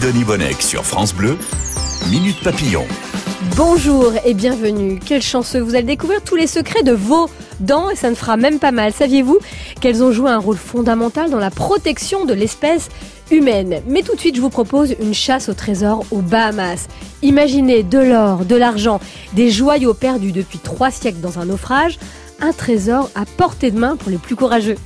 Bonnec sur France Bleu, Minute Papillon. Bonjour et bienvenue. Quel chanceux, vous allez découvrir tous les secrets de vos dents et ça ne fera même pas mal. Saviez-vous qu'elles ont joué un rôle fondamental dans la protection de l'espèce humaine? Mais tout de suite, je vous propose une chasse au trésor aux Bahamas. Imaginez de l'or, de l'argent, des joyaux perdus depuis trois siècles dans un naufrage, un trésor à portée de main pour les plus courageux.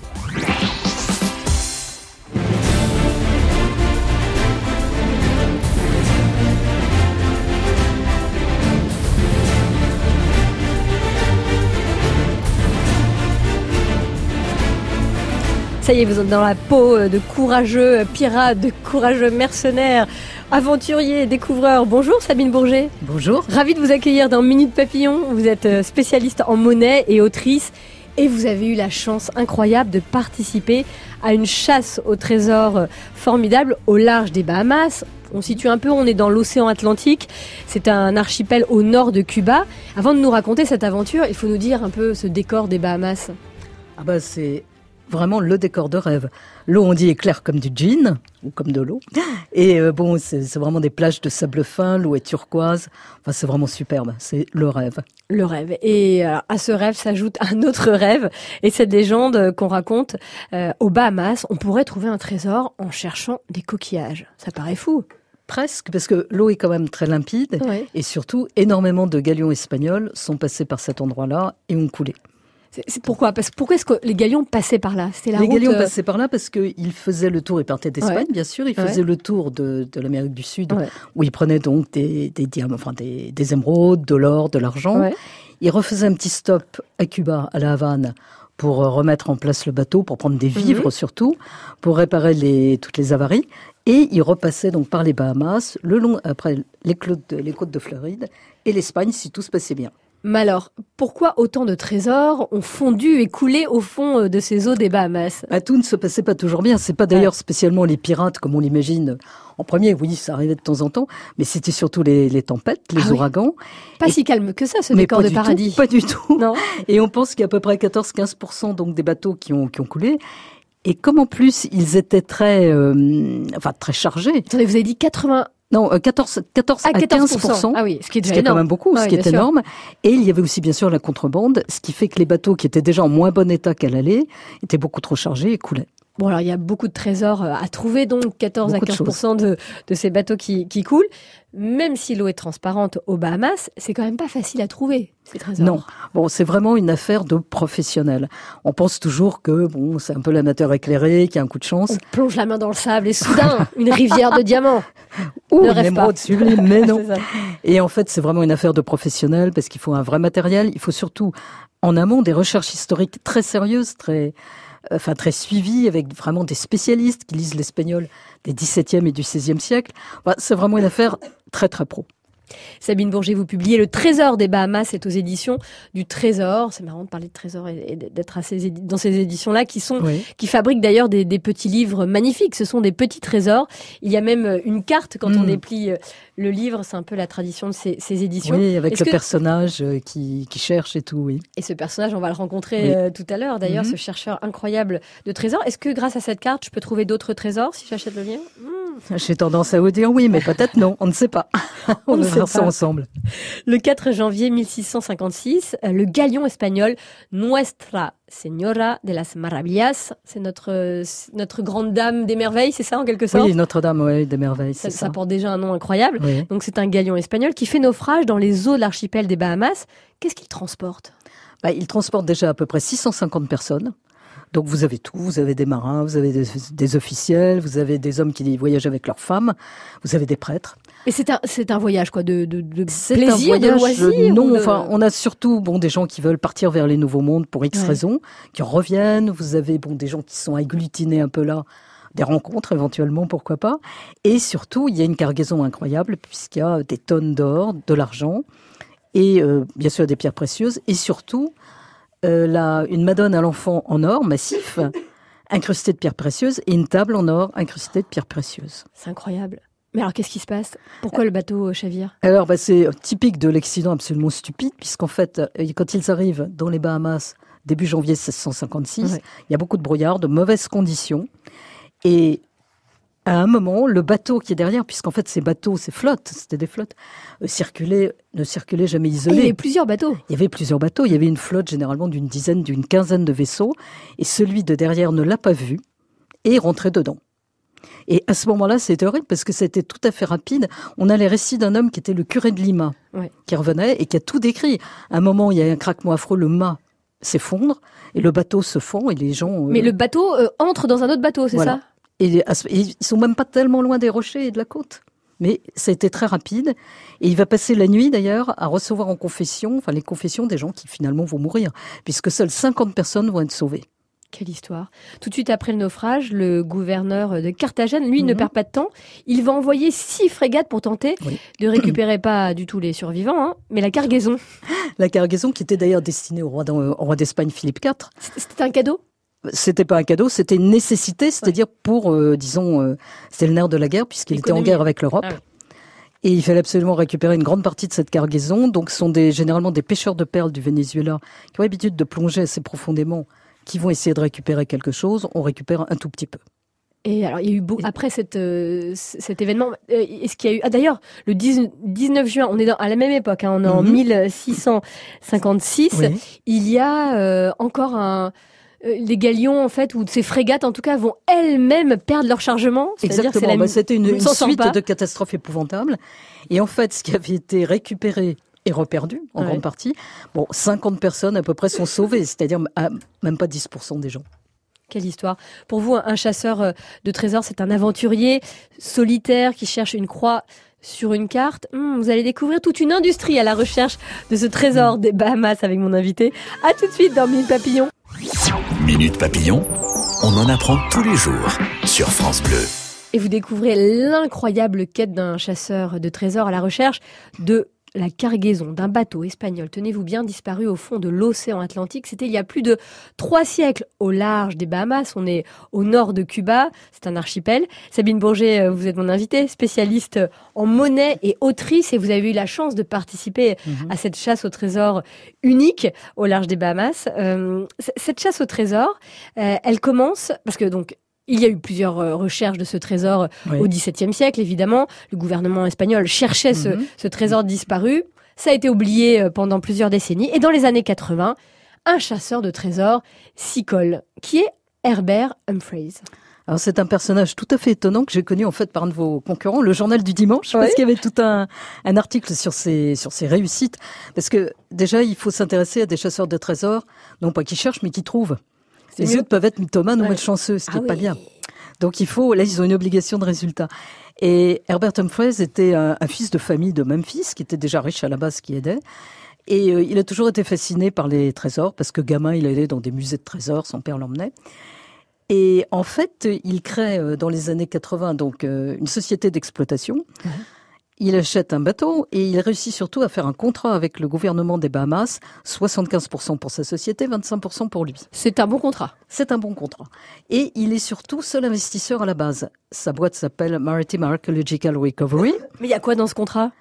Ça y est, vous êtes dans la peau de courageux pirates, de courageux mercenaires, aventuriers, découvreurs. Bonjour Sabine Bourget. Bonjour. Ravi de vous accueillir dans Minute Papillon. Vous êtes euh, spécialiste en monnaie et autrice. Et vous avez eu la chance incroyable de participer à une chasse au trésor euh, formidable au large des Bahamas. On situe un peu, on est dans l'océan Atlantique. C'est un archipel au nord de Cuba. Avant de nous raconter cette aventure, il faut nous dire un peu ce décor des Bahamas. Ah bah c'est vraiment le décor de rêve. L'eau, on dit, est claire comme du gin, ou comme de l'eau. Et euh, bon, c'est vraiment des plages de sable fin, l'eau est turquoise. Enfin, c'est vraiment superbe, c'est le rêve. Le rêve. Et à ce rêve s'ajoute un autre rêve. Et cette légende qu'on raconte, euh, aux Bahamas, on pourrait trouver un trésor en cherchant des coquillages. Ça paraît fou. Presque, parce que l'eau est quand même très limpide. Et surtout, énormément de galions espagnols sont passés par cet endroit-là et ont coulé. C'est pourquoi? Parce pourquoi est-ce que les galions passaient par là? C'était la Les galions euh, passaient par là parce qu'ils faisaient le tour. Ils partaient d'Espagne, bien sûr. Ils faisaient le tour de, de l'Amérique du Sud, où ils prenaient donc des, des diamants, enfin des, des émeraudes, de l'or, de l'argent. Ils refaisaient un petit stop à Cuba, à La Havane, pour euh, remettre en place le bateau, pour prendre des vivres mhm. surtout, pour réparer les, toutes les avaries. Et ils repassaient donc par les Bahamas, le long après les côtes les côtes de Floride et l'Espagne si tout se passait bien. Mais alors, pourquoi autant de trésors ont fondu et coulé au fond euh, de ces eaux des Bahamas? Bah, Tout ne se passait pas toujours bien. C'est pas d'ailleurs spécialement les pirates comme on l'imagine. En premier, oui, ça arrivait de temps en temps, mais c'était surtout les, tempêtes, les ah ouragans. Pas si calme que ça, ce décor de paradis. pas du tout. Non. Et on pense qu'il y a à peu près 14-15% donc des bateaux qui ont, qui ont coulé. Et comme en plus ils étaient très, euh, enfin très chargés. Attendez, vous avez dit 80 non, 14, euh, 14 ah, à 15 Ah oui, ce qui est, quand même beaucoup, ce qui est énorme. Et il y avait aussi bien sûr la contrebande, ce qui fait que les bateaux qui étaient déjà en moins bon état qu'à l'aller étaient beaucoup trop chargés et coulaient. Bon, alors il y a beaucoup de trésors euh, à trouver, donc 14 à 15% de, de, ces bateaux qui, qui coulent. Même si l'eau est transparente aux Bahamas, c'est quand même pas facile à trouver ces trésors. Non, bon, c'est vraiment une affaire de professionnels. On pense toujours que bon, c'est un peu l'amateur éclairé qui a un coup de chance. On plonge la main dans le sable et soudain, une rivière de diamants. Ou une émeraude sublime, mais non. et en fait, c'est vraiment une affaire de professionnels parce qu'il faut un vrai matériel. Il faut surtout en amont des recherches historiques très sérieuses, très enfin très suivi avec vraiment des spécialistes qui lisent l'espagnol des XVIIe et du XVIe siècle. c'est vraiment une affaire très très pro. Sabine Bourget, vous publiez Le Trésor des Bahamas, c'est aux éditions du Trésor. C'est marrant de parler de Trésor et d'être dans ces éditions-là qui sont, qui fabriquent d'ailleurs des, petits livres magnifiques. Ce sont des petits trésors. Il y a même euh, une carte quand on hmm. déplie euh, le livre. C'est un peu la tradition de ces, éditions. Oui, avec le personnage euh, qui, cherche et tout, oui. Et ce personnage, on va le rencontrer tout à l'heure. D'ailleurs, hmm. ce chercheur incroyable de trésors. Est-ce que grâce à cette carte, je peux trouver d'autres trésors si j'achète le livre? Hmm. J'ai tendance à vous dire oui, mais peut-être non. On ne sait pas. on, ne ça ensemble. Le 4 janvier 1656, le galion espagnol Nuestra Señora de las Maravillas, c'est notre, notre grande dame des merveilles, c'est ça en quelque sorte? Oui, Notre-Dame des merveilles. Ça, ça. porte déjà un nom incroyable. Donc c'est un galion espagnol qui fait naufrage dans les eaux de l'archipel des Bahamas. Qu'est-ce qu'il transporte? Bah, Il transporte déjà à peu près 650 personnes. Donc vous avez tout, vous avez des marins, vous avez des, officiels, vous avez des hommes qui voyagent avec leurs femmes, vous avez des prêtres. Et c'est un, c'est un voyage quoi, de, de, de plaisir, un voyage, de loisir Non, enfin, on a surtout bon des gens qui veulent partir vers les nouveaux mondes pour X raisons, qui reviennent. Vous avez bon des gens qui sont agglutinés un peu là des rencontres éventuellement, pourquoi pas. Et surtout, il y a une cargaison incroyable puisqu'il y a des tonnes d'or, de l'argent et euh, bien sûr des pierres précieuses et surtout euh, une Madone à l'enfant en or massif, incrustée de pierres précieuses, et une table en or incrustée de pierres précieuses. C'est incroyable. Mais alors, qu'est-ce qui se passe? Pourquoi le bateau chavire? Alors, bah, c'est typique de l'accident absolument stupide, puisqu'en fait, euh, quand ils arrivent dans les Bahamas, début janvier 1656, il y a beaucoup de brouillard, de mauvaises conditions. Et à un moment, le bateau qui est derrière, puisqu'en fait ces bateaux, ces flottes, c'était des flottes, euh, circulaient, ne circulaient jamais isolés. il y avait plusieurs bateaux. Il y avait plusieurs bateaux. Il y avait une flotte généralement d'une dizaine, d'une quinzaine de vaisseaux, et celui de derrière ne l'a pas vu et rentrait dedans. Et à ce moment-là, c'était horrible parce que c'était tout à fait rapide. On a les récits d'un homme qui était le curé de Lima, qui revenait et qui a tout décrit. À un moment, il y a un craquement affreux, le mât s'effondre et le bateau se fond et les gens. Mais le bateau euh, entre dans un autre bateau, c'est ça? Et, ils sont même pas tellement loin des rochers et de la côte. Mais ça a été très rapide. Et il va passer la nuit, d'ailleurs, à recevoir en confession, enfin les confessions des gens qui finalement vont mourir, puisque seules 50 personnes vont être sauvées. Quelle histoire. Tout de suite après le naufrage, le gouverneur de Carthagène, lui, ne mhm. perd pas de temps. Il va envoyer six frégates pour tenter de récupérer pas du tout les survivants, hein, mais la cargaison. La cargaison qui était d'ailleurs destinée au roi d'Espagne Philippe IV. C'était un cadeau? C'était pas un cadeau, c'était une nécessité, c'est-à-dire pour, euh, disons, euh, c'était le nerf de la guerre puisqu'il était en guerre avec l'Europe. Ah et il fallait absolument récupérer une grande partie de cette cargaison. Donc, ce sont des, généralement des pêcheurs de perles du Venezuela qui ont l'habitude de plonger assez profondément, qui vont essayer de récupérer quelque chose. On récupère un tout petit peu. Et alors, il y a eu beau, après cette, euh, cet événement, est-ce qu'il y a eu ah d'ailleurs le 19 juin, on est dans, à la même époque, hein, on est en 1656. Mhm. Il y a encore un euh, les galions en fait ou ces frégates en tout cas vont elles-mêmes perdre leur chargement. Exactement. Bah, c'était une, suite de catastrophes épouvantables. Et en fait, ce qui avait été récupéré est reperdu en grande partie. Bon, 50 personnes à peu près sont sauvées, c'est-à-dire même pas 10% des gens. Quelle histoire. Pour vous, un chasseur euh, de trésors, c'est un aventurier solitaire qui cherche une croix sur une carte. Hmm, vous allez découvrir toute une industrie à la recherche de ce trésor des Bahamas avec mon invité. À tout de suite dans Mille Papillons. Minute Papillon, on en apprend tous les jours sur France Bleu. Et vous découvrez l'incroyable quête d'un chasseur de trésors à la recherche de la cargaison d'un bateau espagnol, tenez-vous bien, disparu au fond de l'océan Atlantique. C'était il y a plus de trois siècles au large des Bahamas. On est au nord de Cuba. C'est un archipel. Sabine Bourget, euh, vous êtes mon invitée, spécialiste en monnaie et autrice, et vous avez eu la chance de participer mhm. à cette chasse au trésor unique au large des Bahamas. Euh, cette chasse au trésor, euh, elle commence parce que donc il y a eu plusieurs euh, recherches de ce trésor euh, au XVIIe siècle, évidemment. Le gouvernement espagnol cherchait ce, mhm. ce, trésor disparu. Ça a été oublié euh, pendant plusieurs décennies. Et dans les années 80, un chasseur de trésors s'y colle, qui est Herbert Humphreys. Alors c'est un personnage tout à fait étonnant que j'ai connu en fait par un de vos concurrents, le journal du dimanche, parce qu'il y avait tout un, un article sur ses, sur ses réussites. Parce que déjà, il faut s'intéresser à des chasseurs de trésors, non pas qui cherchent, mais qui trouvent. Les autres peuvent être mythomanes ou malchanceux, ce qui n'est ah pas bien. Donc il faut, là, ils ont une obligation de résultat. Et Herbert Humphreys était un, fils de famille de Memphis, qui était déjà riche à la base, qui aidait. Et euh, il a toujours été fasciné par les trésors, parce que gamin, il allait dans des musées de trésors, son père l'emmenait. Et en fait, il crée euh, dans les années 80 donc euh, une société d'exploitation. Il achète un bateau et il réussit surtout à faire un contrat avec le gouvernement des Bahamas, 75% pour sa société, 25% pour lui. C'est un bon contrat. C'est un bon contrat. Et il est surtout seul investisseur à la base. Sa boîte s'appelle Maritime Archaeological Recovery. Mais il y a quoi dans ce contrat?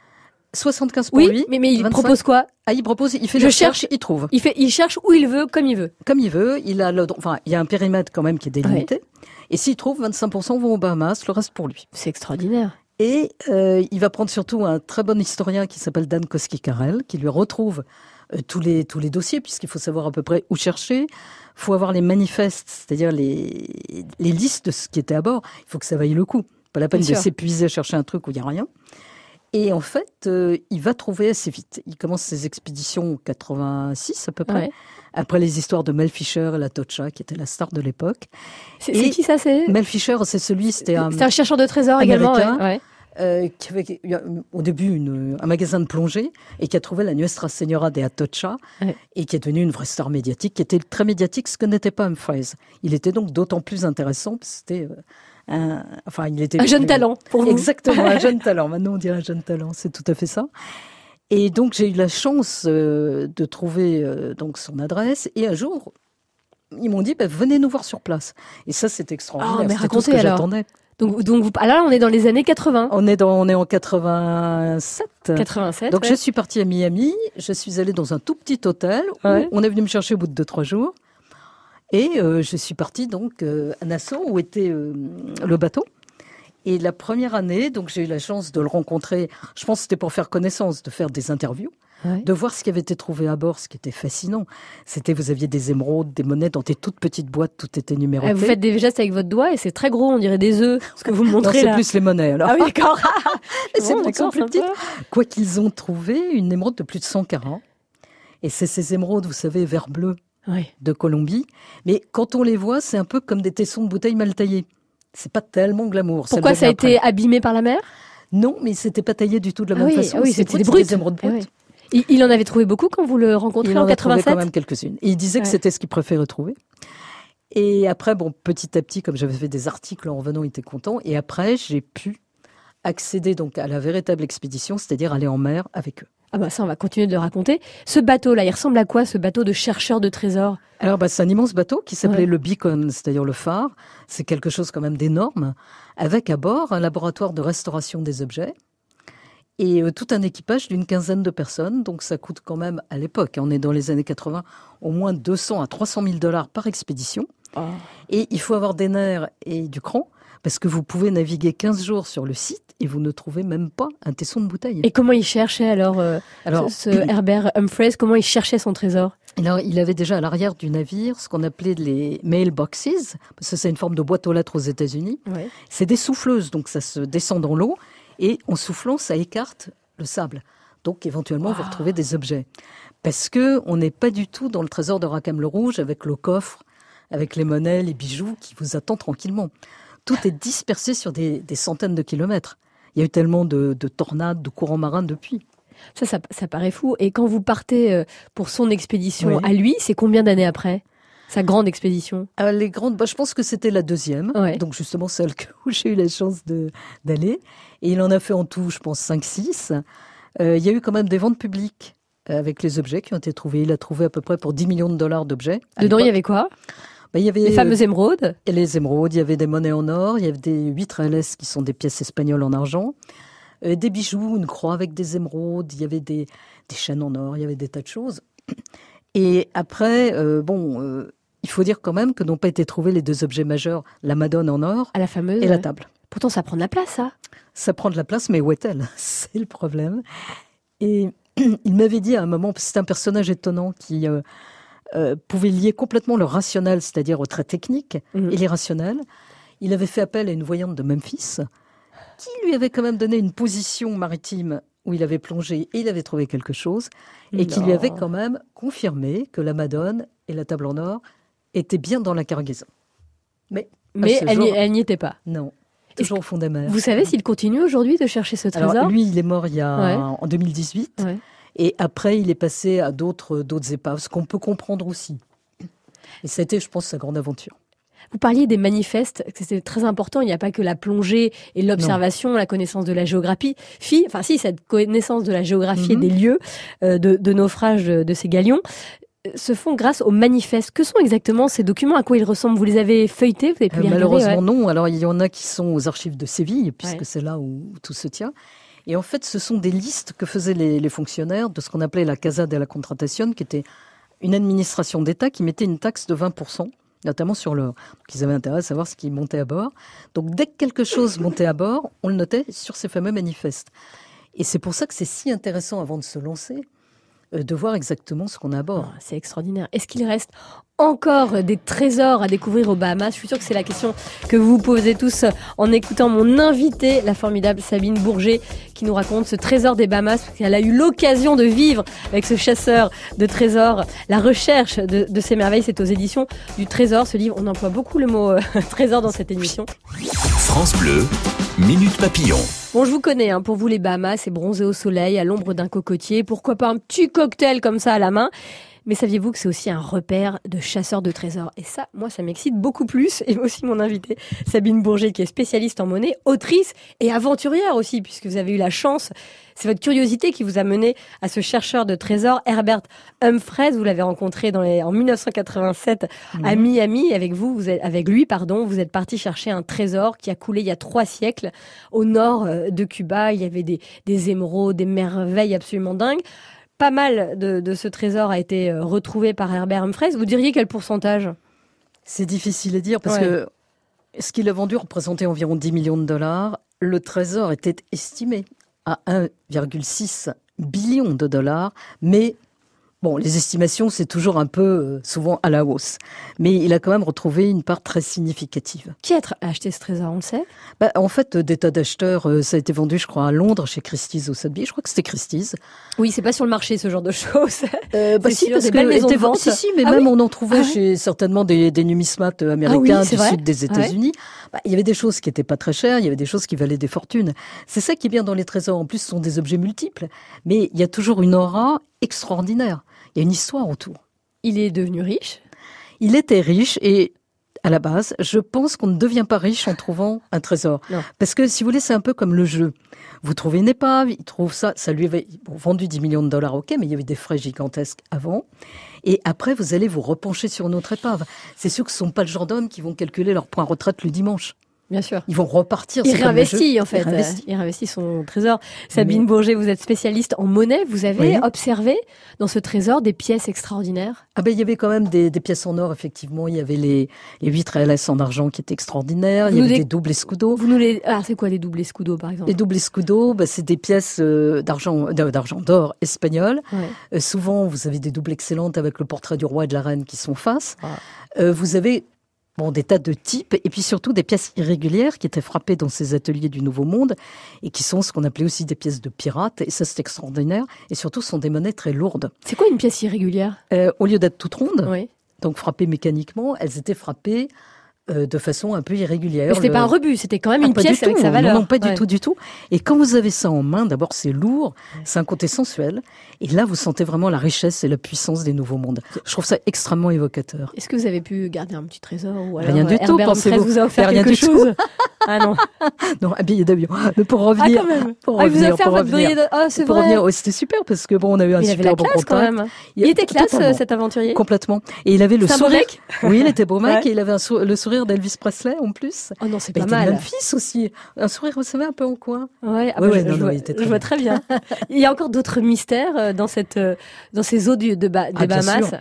75 pour oui, lui. Mais, mais il propose quoi? Ah, il propose, il fait Je cherche, il trouve. Il fait, il cherche où il veut, comme il veut. Comme il veut. Il a le, enfin, il y a un périmètre quand même qui est délimité. Et s'il trouve, 25% vont aux Bahamas, le reste pour lui. C'est extraordinaire. Et euh, il va prendre surtout un très bon historien qui s'appelle Dan Koski-Karel, qui lui retrouve euh, tous, les, tous les dossiers, puisqu'il faut savoir à peu près où chercher. Il faut avoir les manifestes, c'est-à-dire les, les listes de ce qui était à bord. Il faut que ça vaille le coup. Pas la peine de s'épuiser à chercher un truc où il n'y a rien. Et en fait, euh, il va trouver assez vite. Il commence ses expéditions en 86 à peu près. Après les histoires de Mel Fisher et la Tocha, qui était la star de l'époque. C'est qui ça c'est? Mel Fisher, c'est celui, c'était un, un chercheur de trésors également. Euh, qui avait au début une, un magasin de plongée et qui a trouvé la Nuestra Señora de Atocha et qui est devenu une vraie star médiatique, qui était très médiatique, ce que n'était pas Humphreys. Il était donc d'autant plus intéressant, c'était euh, un, enfin, il était un jeune talent pour vous. Exactement, un jeune talent. Maintenant, on dirait un jeune talent, c'est tout à fait ça. Et donc, j'ai eu la chance euh, de trouver euh, donc son adresse. Et un jour, ils m'ont dit, bah, venez nous voir sur place. Et ça, c'est extraordinaire. Ah, mais racontez tout ce que alors. Donc, donc vous, ah là, on est dans les années 80. On est dans, on est en 87. 87. Donc, je suis partie à Miami. Je suis allée dans un tout petit hôtel. Où On est venu me chercher au bout de deux, trois jours. Et euh, je suis partie donc euh, à Nassau où était euh, le bateau. Et la première année, donc j'ai eu la chance de le rencontrer. Je pense que c'était pour faire connaissance, de faire des interviews de voir ce qui avait été trouvé à bord, ce qui était fascinant. C'était, vous aviez des émeraudes, des monnaies dans des toutes petites boîtes, tout était numéroté. vous faites des gestes avec votre doigt et c'est très gros, on dirait des œufs, ce que vous me montrez c'est plus les monnaies, alors. Ah oui, d'accord. c'est bon, plus petites. Quoi qu'ils ont trouvé, une émeraude de plus de 100 carats. Et c'est ces émeraudes, vous savez, vert bleu de Colombie. Mais quand on les voit, c'est un peu comme des tessons de bouteilles mal taillés. C'est pas tellement glamour. Pourquoi ça a été abîmé par la mer? Non, mais c'était pas taillé du tout de la même façon. Ah oui, c'était des brutes. émeraudes brutes. Il, en avait trouvé beaucoup quand vous le rencontrez il en, 87 trouvé quand même quelques-unes. il disait que c'était ce qu'il préférait trouver. Et après, bon, petit à petit, comme j'avais fait des articles en revenant, il était content. Et après, j'ai pu accéder donc à la véritable expédition, c'est-à-dire aller en mer avec eux. Ah bah ça, on va continuer de le raconter. Ce bateau-là, il ressemble à quoi, ce bateau de chercheur de trésors? Alors, bah, c'est un immense bateau qui s'appelait le Beacon, c'est-à-dire le phare. C'est quelque chose quand même d'énorme, avec à bord un laboratoire de restauration des objets et euh, tout un équipage d'une quinzaine de personnes. Donc ça coûte quand même, à l'époque, hein, on est dans les années 80, au moins 200 à 300 000 dollars par expédition. Ah. Et il faut avoir des nerfs et du cran, parce que vous pouvez naviguer 15 jours sur le site et vous ne trouvez même pas un tesson de bouteille. Et comment il cherchait alors, euh, alors ce, Herbert Humphreys, comment il cherchait son trésor? Alors, il avait déjà à l'arrière du navire ce qu'on appelait les mailboxes, parce que c'est une forme de boîte aux lettres aux États-Unis. C'est des souffleuses, donc ça se descend dans l'eau et en soufflant, ça écarte le sable. Donc éventuellement, vous retrouvez des objets. Parce que on n'est pas du tout dans le trésor de Rackham le Rouge avec le coffre, avec les monnaies, les bijoux qui vous attendent tranquillement. Tout est dispersé sur des, centaines de kilomètres. Il y a eu tellement de, tornades, de courants marins depuis. Ça, ça, paraît fou. Et quand vous partez euh, pour son expédition à lui, c'est combien d'années après sa grande expédition? Ah, Les grandes, bah, je pense que c'était la deuxième, donc justement celle où j'ai eu la chance d'aller. Et il en a fait en tout, je pense, 5-6. Euh, il y a eu quand même des ventes publiques euh, avec les objets qui ont été trouvés. Il a trouvé à peu près pour 10 millions de dollars d'objets. Dedans, il y avait quoi? Bah, il y avait les fameuses émeraudes. Et les émeraudes, il y avait des monnaies en or, il y avait des huîtres LS qui sont des pièces espagnoles en argent, euh, des bijoux, une croix avec des émeraudes, il y avait des, des chaînes en or, il y avait des tas de choses. Et après, bon, il faut dire quand même que n'ont pas été trouvés les deux objets majeurs, la Madone en or la fameuse, et la table. Pourtant, ça prend de la place, ça. Ça prend de la place, mais où est-elle? C'est le problème. Et il m'avait dit à un moment, c'est un personnage étonnant qui euh, pouvait lier complètement le rationnel, c'est-à-dire au très technique, mhm. et l'irrationnel. Il avait fait appel à une voyante de Memphis qui lui avait quand même donné une position maritime où il avait plongé et il avait trouvé quelque chose, et qui lui avait quand même confirmé que la Madone et la table en or étaient bien dans la cargaison. Mais, Mais elle n'y était pas. Non. Toujours au fond des mers. Vous savez s'il continue aujourd'hui de chercher ce trésor? Alors, Lui, il est mort il y a, en 2018. Et après, il est passé à d'autres, d'autres épaves, ce qu'on peut comprendre aussi. Et ça a été, je pense, sa grande aventure. Vous parliez des manifestes, c'était très important. Il n'y a pas que la plongée et l'observation, la connaissance de la géographie. enfin si, cette connaissance de la géographie et mhm. des lieux euh, de, naufrage de, ces galions euh, se font grâce aux manifestes. Que sont exactement ces documents? À quoi ils ressemblent? Vous les avez feuilletés? Vous avez pu euh, Malheureusement non. Alors il y en a qui sont aux archives de Séville, puisque c'est là où, tout se tient. Et en fait, ce sont des listes que faisaient les, fonctionnaires de ce qu'on appelait la Casa de la Contratación, qui était une administration d'État qui mettait une taxe de 20% notamment sur l'or. Donc ils avaient intérêt à savoir ce qui montait à bord. Donc dès que quelque chose montait à bord, on le notait sur ces fameux manifestes. Et c'est pour ça que c'est si intéressant avant de se lancer de voir exactement ce qu'on a à bord. Ah, c'est extraordinaire. Est-ce qu'il reste encore des trésors à découvrir aux Bahamas? Je suis sûre que c'est la question que vous vous posez tous en écoutant mon invité, la formidable Sabine Bourget, qui nous raconte ce trésor des Bahamas, parce qu'elle a eu l'occasion de vivre avec ce chasseur de trésors. La recherche de, ces merveilles, c'est aux éditions du Trésor. Ce livre, on emploie beaucoup le mot euh, trésor dans cette émission. France Bleu, Minute Papillon. Bon, je vous connais, hein, pour vous les Bahamas, c'est bronzer au soleil, à l'ombre d'un cocotier, pourquoi pas un petit cocktail comme ça à la main? Mais saviez-vous que c'est aussi un repère de chasseurs de trésors? Et ça, moi, ça m'excite beaucoup plus. Et aussi mon invité, Sabine Bourget, qui est spécialiste en monnaie, autrice et aventurière aussi, puisque vous avez eu la chance. C'est votre curiosité qui vous a mené à ce chercheur de trésors, Herbert Humphreys. Vous l'avez rencontré dans les, en 1987 à Miami. Avec vous, vous êtes, avec lui, pardon, vous êtes parti chercher un trésor qui a coulé il y a trois siècles au nord euh, de Cuba. Il y avait des, des émeraudes, des merveilles absolument dingues pas mal de, ce trésor a été euh, retrouvé par Herbert Humphreys. Vous diriez quel pourcentage? C'est difficile à dire parce que Ce qu'il a vendu représentait environ 10 millions de dollars. Le trésor était estimé à 1,6 billion de dollars, mais Bon, les estimations, c'est toujours un peu euh, souvent à la hausse. Mais il a quand même retrouvé une part très significative. Qui a acheté ce trésor, on le sait? Bah, En fait, des tas d'acheteurs, euh, ça a été vendu, je crois, à Londres, chez Christie's au Sotheby's. Je crois que c'était Christie's. Oui, c'est pas sur le marché, ce genre de choses. Euh, bah si, parce que était vente. Si, si, mais ah même on en trouvait ah chez certainement des, des numismates euh, américains ah du sud des États-Unis. Bah, il y avait des choses qui n'étaient pas très chères, il y avait des choses qui valaient des fortunes. C'est ça qui est bien dans les trésors. En plus, ce sont des objets multiples. Mais il y a toujours une aura extraordinaire. Il y a une histoire autour. Il est devenu riche? Il était riche et à la base, je pense qu'on ne devient pas riche en trouvant un trésor. Parce que si vous voulez, c'est un peu comme le jeu. Vous trouvez une épave, il trouve ça, ça lui avait vendu 10 millions de dollars, ok, mais il y avait des frais gigantesques avant. Et après, vous allez vous repencher sur une autre épave. C'est sûr que ce ne sont pas le genre d'hommes qui vont calculer leur point retraite le dimanche. Bien sûr. Ils vont repartir. Il réinvestit en fait. Il réinvestit. son trésor. Sabine Bourget, vous êtes spécialiste en monnaie. Vous avez observé dans ce trésor des pièces extraordinaires? Ah ben il y avait quand même des, pièces en or effectivement. Il y avait les, les huîtres LS en argent qui étaient extraordinaires. il y avait des doubles escudos. Vous nous les ah c'est quoi les doubles escudos par exemple? Les doubles escudos, ben, c'est des pièces euh, d'argent d'argent d'or espagnol. Euh, souvent vous avez des doubles excellentes avec le portrait du roi et de la reine qui sont face. Ah. Euh, vous avez Bon, des tas de types, et puis surtout des pièces irrégulières qui étaient frappées dans ces ateliers du Nouveau Monde, et qui sont ce qu'on appelait aussi des pièces de pirates, et ça c'est extraordinaire, et surtout ce sont des monnaies très lourdes. C'est quoi une pièce irrégulière? Euh, Au lieu d'être toute ronde, donc frappées mécaniquement, elles étaient frappées euh, de façon un peu irrégulière. Mais c'était pas un rebut, c'était quand même ah, une pièce avec sa valeur. Non, non pas du tout, du tout. Et quand vous avez ça en main, d'abord c'est lourd, c'est un côté sensuel, et là vous sentez vraiment la richesse et la puissance des nouveaux mondes. Je trouve ça extrêmement évocateur. Est-ce que vous avez pu garder un petit trésor ou alors Rien du tout, pensez-vous vous a offert quelque chose Ah non. non, un billet d'avion. Pour revenir. Ah, quand même. Pour ah, revenir, vous pour revenir. De... Ah, c'est vrai. Revenir. c'était super parce que bon, on a eu un super bon contact. Quand même. Il, était classe, cet aventurier. Complètement. Et il avait le sourire. Oui, il était beau mec et il avait le sourire d'Elvis Presley en plus. Oh non, c'est pas mal. Il fils aussi. Un sourire, vous savez, un peu en coin. Ouais, ah bah, je, vois, très bien. il y a encore d'autres mystères euh, dans cette, euh, dans ces eaux de, de ah, Bahamas.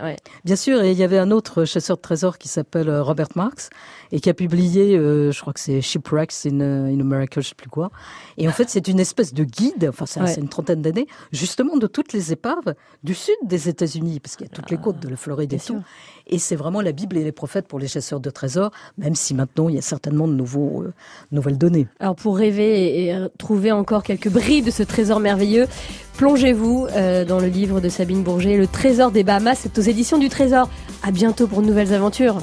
Bien sûr. et il y avait un autre chasseur de trésors qui s'appelle euh, Robert Marks et qui a publié, je crois que c'est Shipwrecks in, in America, je sais plus quoi. Et en fait, c'est une espèce de guide, enfin, c'est une trentaine d'années, justement de toutes les épaves du sud des États-Unis, parce qu'il y a toutes les côtes de la Floride et tout. Et c'est vraiment la Bible et les prophètes pour les chasseurs de trésors, même si maintenant il y a certainement de euh, nouvelles données. Alors pour rêver et trouver encore quelques bris de ce trésor merveilleux, plongez-vous euh, dans le livre de Sabine Bourget, Le Trésor des Bahamas. C'est aux éditions du Trésor. À bientôt pour de nouvelles aventures.